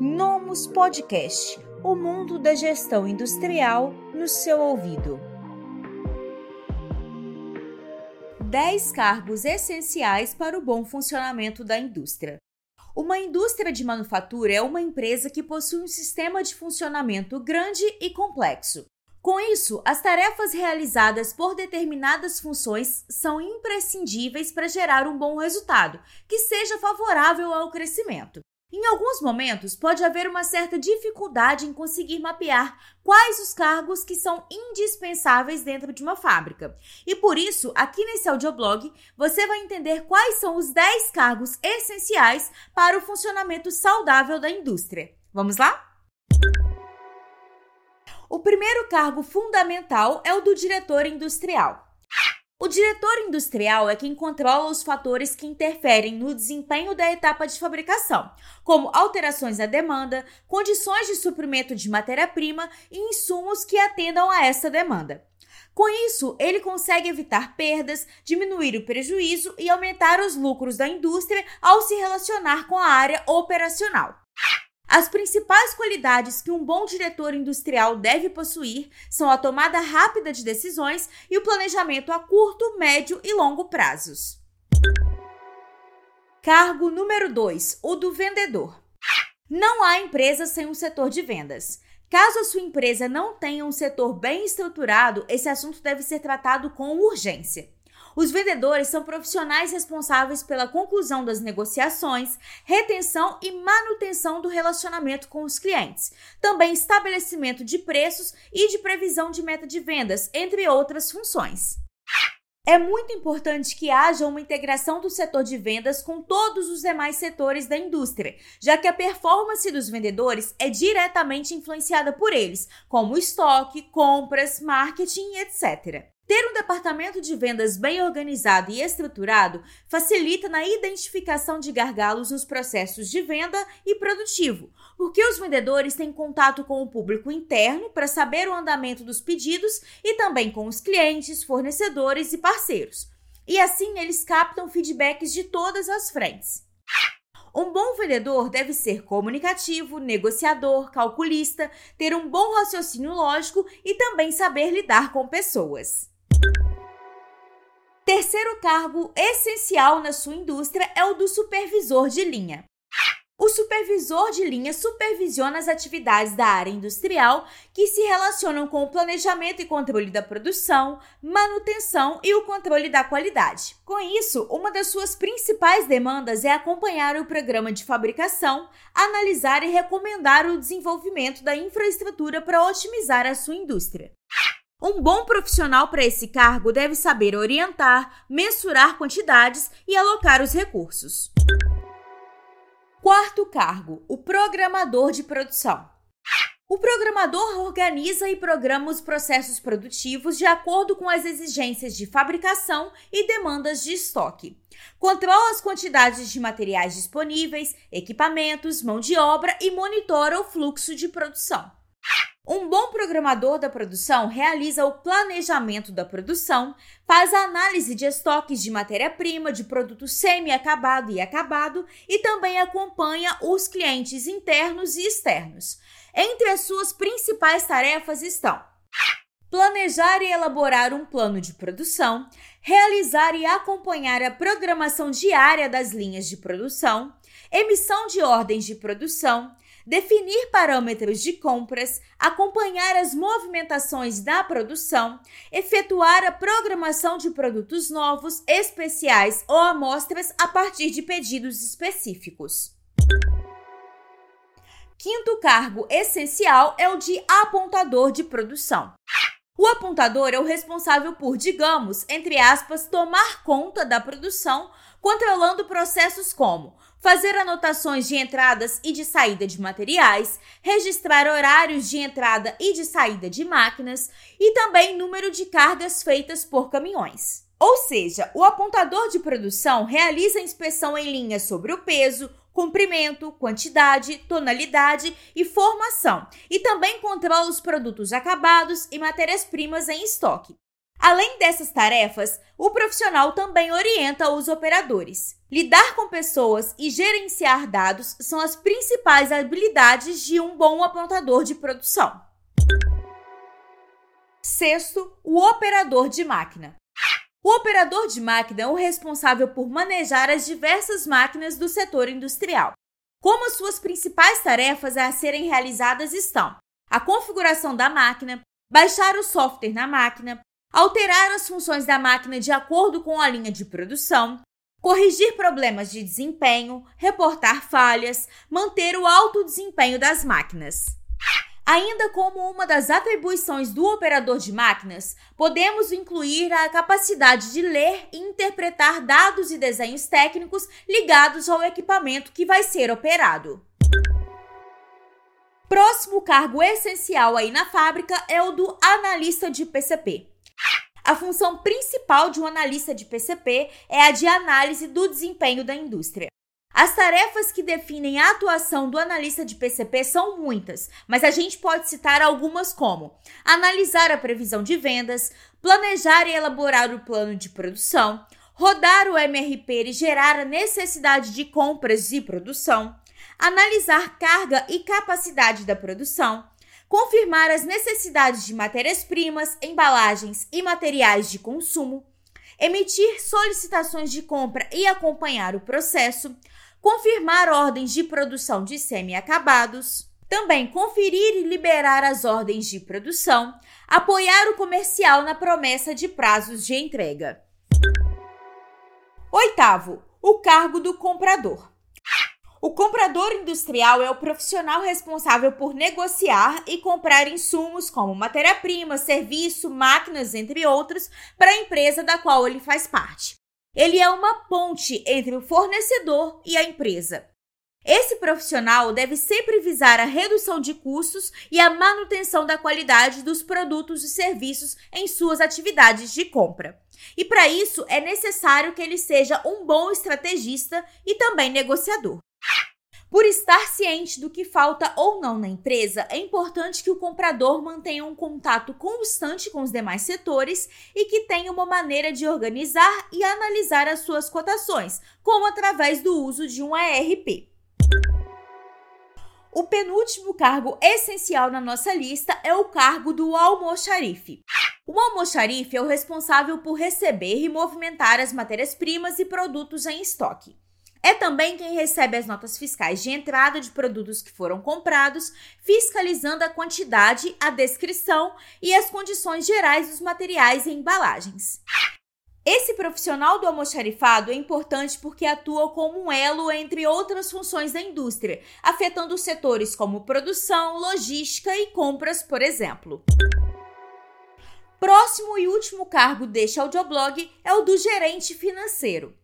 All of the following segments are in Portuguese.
Nomus Podcast o mundo da gestão industrial no seu ouvido. 10 cargos essenciais para o bom funcionamento da indústria. Uma indústria de manufatura é uma empresa que possui um sistema de funcionamento grande e complexo. Com isso, as tarefas realizadas por determinadas funções são imprescindíveis para gerar um bom resultado, que seja favorável ao crescimento. Em alguns momentos, pode haver uma certa dificuldade em conseguir mapear quais os cargos que são indispensáveis dentro de uma fábrica. E por isso, aqui nesse audioblog, você vai entender quais são os 10 cargos essenciais para o funcionamento saudável da indústria. Vamos lá? O primeiro cargo fundamental é o do diretor industrial. O diretor industrial é quem controla os fatores que interferem no desempenho da etapa de fabricação, como alterações na demanda, condições de suprimento de matéria-prima e insumos que atendam a essa demanda. Com isso, ele consegue evitar perdas, diminuir o prejuízo e aumentar os lucros da indústria ao se relacionar com a área operacional. As principais qualidades que um bom diretor industrial deve possuir são a tomada rápida de decisões e o planejamento a curto, médio e longo prazos. Cargo número 2: o do vendedor. Não há empresa sem um setor de vendas. Caso a sua empresa não tenha um setor bem estruturado, esse assunto deve ser tratado com urgência. Os vendedores são profissionais responsáveis pela conclusão das negociações, retenção e manutenção do relacionamento com os clientes, também estabelecimento de preços e de previsão de meta de vendas, entre outras funções. É muito importante que haja uma integração do setor de vendas com todos os demais setores da indústria, já que a performance dos vendedores é diretamente influenciada por eles, como estoque, compras, marketing, etc. Ter um departamento de vendas bem organizado e estruturado facilita na identificação de gargalos nos processos de venda e produtivo, porque os vendedores têm contato com o público interno para saber o andamento dos pedidos e também com os clientes, fornecedores e parceiros. E assim eles captam feedbacks de todas as frentes. Um bom vendedor deve ser comunicativo, negociador, calculista, ter um bom raciocínio lógico e também saber lidar com pessoas. Terceiro cargo essencial na sua indústria é o do supervisor de linha. O supervisor de linha supervisiona as atividades da área industrial que se relacionam com o planejamento e controle da produção, manutenção e o controle da qualidade. Com isso, uma das suas principais demandas é acompanhar o programa de fabricação, analisar e recomendar o desenvolvimento da infraestrutura para otimizar a sua indústria. Um bom profissional para esse cargo deve saber orientar, mensurar quantidades e alocar os recursos. Quarto cargo: o programador de produção. O programador organiza e programa os processos produtivos de acordo com as exigências de fabricação e demandas de estoque. Controla as quantidades de materiais disponíveis, equipamentos, mão de obra e monitora o fluxo de produção. Um bom programador da produção realiza o planejamento da produção, faz a análise de estoques de matéria-prima, de produto semi-acabado e acabado e também acompanha os clientes internos e externos. Entre as suas principais tarefas estão planejar e elaborar um plano de produção, realizar e acompanhar a programação diária das linhas de produção, emissão de ordens de produção, definir parâmetros de compras, acompanhar as movimentações da produção, efetuar a programação de produtos novos, especiais ou amostras a partir de pedidos específicos. Quinto cargo essencial é o de apontador de produção. O apontador é o responsável por, digamos, entre aspas, tomar conta da produção, controlando processos como fazer anotações de entradas e de saída de materiais, registrar horários de entrada e de saída de máquinas e também número de cargas feitas por caminhões. Ou seja, o apontador de produção realiza a inspeção em linha sobre o peso, comprimento, quantidade, tonalidade e formação, e também controla os produtos acabados e matérias-primas em estoque. Além dessas tarefas, o profissional também orienta os operadores. Lidar com pessoas e gerenciar dados são as principais habilidades de um bom apontador de produção. Sexto, o operador de máquina. O operador de máquina é o responsável por manejar as diversas máquinas do setor industrial. Como as suas principais tarefas a serem realizadas estão: a configuração da máquina, baixar o software na máquina, alterar as funções da máquina de acordo com a linha de produção, corrigir problemas de desempenho, reportar falhas, manter o alto desempenho das máquinas. Ainda como uma das atribuições do operador de máquinas, podemos incluir a capacidade de ler e interpretar dados e desenhos técnicos ligados ao equipamento que vai ser operado. Próximo cargo essencial aí na fábrica é o do analista de PCP. A função principal de um analista de PCP é a de análise do desempenho da indústria. As tarefas que definem a atuação do analista de PCP são muitas, mas a gente pode citar algumas como analisar a previsão de vendas, planejar e elaborar o plano de produção, rodar o MRP e gerar a necessidade de compras e produção, analisar carga e capacidade da produção, confirmar as necessidades de matérias-primas, embalagens e materiais de consumo, emitir solicitações de compra e acompanhar o processo, confirmar ordens de produção de semi-acabados, também conferir e liberar as ordens de produção, apoiar o comercial na promessa de prazos de entrega. Oitavo, o cargo do comprador. O comprador industrial é o profissional responsável por negociar e comprar insumos como matéria-prima, serviço, máquinas, entre outros, para a empresa da qual ele faz parte. Ele é uma ponte entre o fornecedor e a empresa. Esse profissional deve sempre visar a redução de custos e a manutenção da qualidade dos produtos e serviços em suas atividades de compra. E para isso é necessário que ele seja um bom estrategista e também negociador. Por estar ciente do que falta ou não na empresa, é importante que o comprador mantenha um contato constante com os demais setores e que tenha uma maneira de organizar e analisar as suas cotações, como através do uso de um ERP. O penúltimo cargo essencial na nossa lista é o cargo do almoxarife. O almoxarife é o responsável por receber e movimentar as matérias-primas e produtos em estoque. É também quem recebe as notas fiscais de entrada de produtos que foram comprados, fiscalizando a quantidade, a descrição e as condições gerais dos materiais e embalagens. Esse profissional do almoxarifado é importante porque atua como um elo entre outras funções da indústria, afetando setores como produção, logística e compras, por exemplo. Próximo e último cargo deste audioblog é o do gerente financeiro.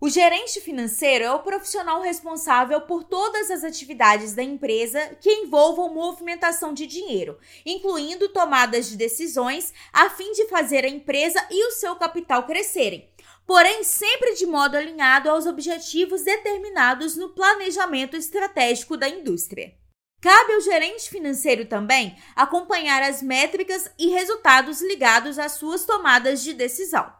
O gerente financeiro é o profissional responsável por todas as atividades da empresa que envolvam movimentação de dinheiro, incluindo tomadas de decisões a fim de fazer a empresa e o seu capital crescerem, porém sempre de modo alinhado aos objetivos determinados no planejamento estratégico da indústria. Cabe ao gerente financeiro também acompanhar as métricas e resultados ligados às suas tomadas de decisão.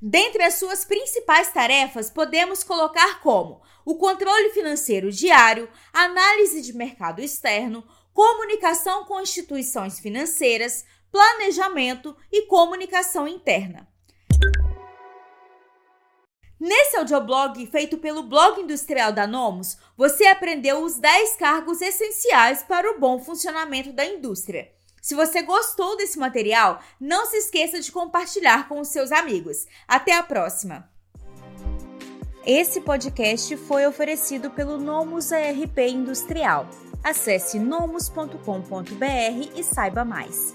Dentre as suas principais tarefas, podemos colocar como o controle financeiro diário, análise de mercado externo, comunicação com instituições financeiras, planejamento e comunicação interna. Nesse audioblog feito pelo blog industrial da Nomos, você aprendeu os 10 cargos essenciais para o bom funcionamento da indústria. Se você gostou desse material, não se esqueça de compartilhar com os seus amigos. Até a próxima! Esse podcast foi oferecido pelo Nomus ARP Industrial. Acesse nomus.com.br e saiba mais.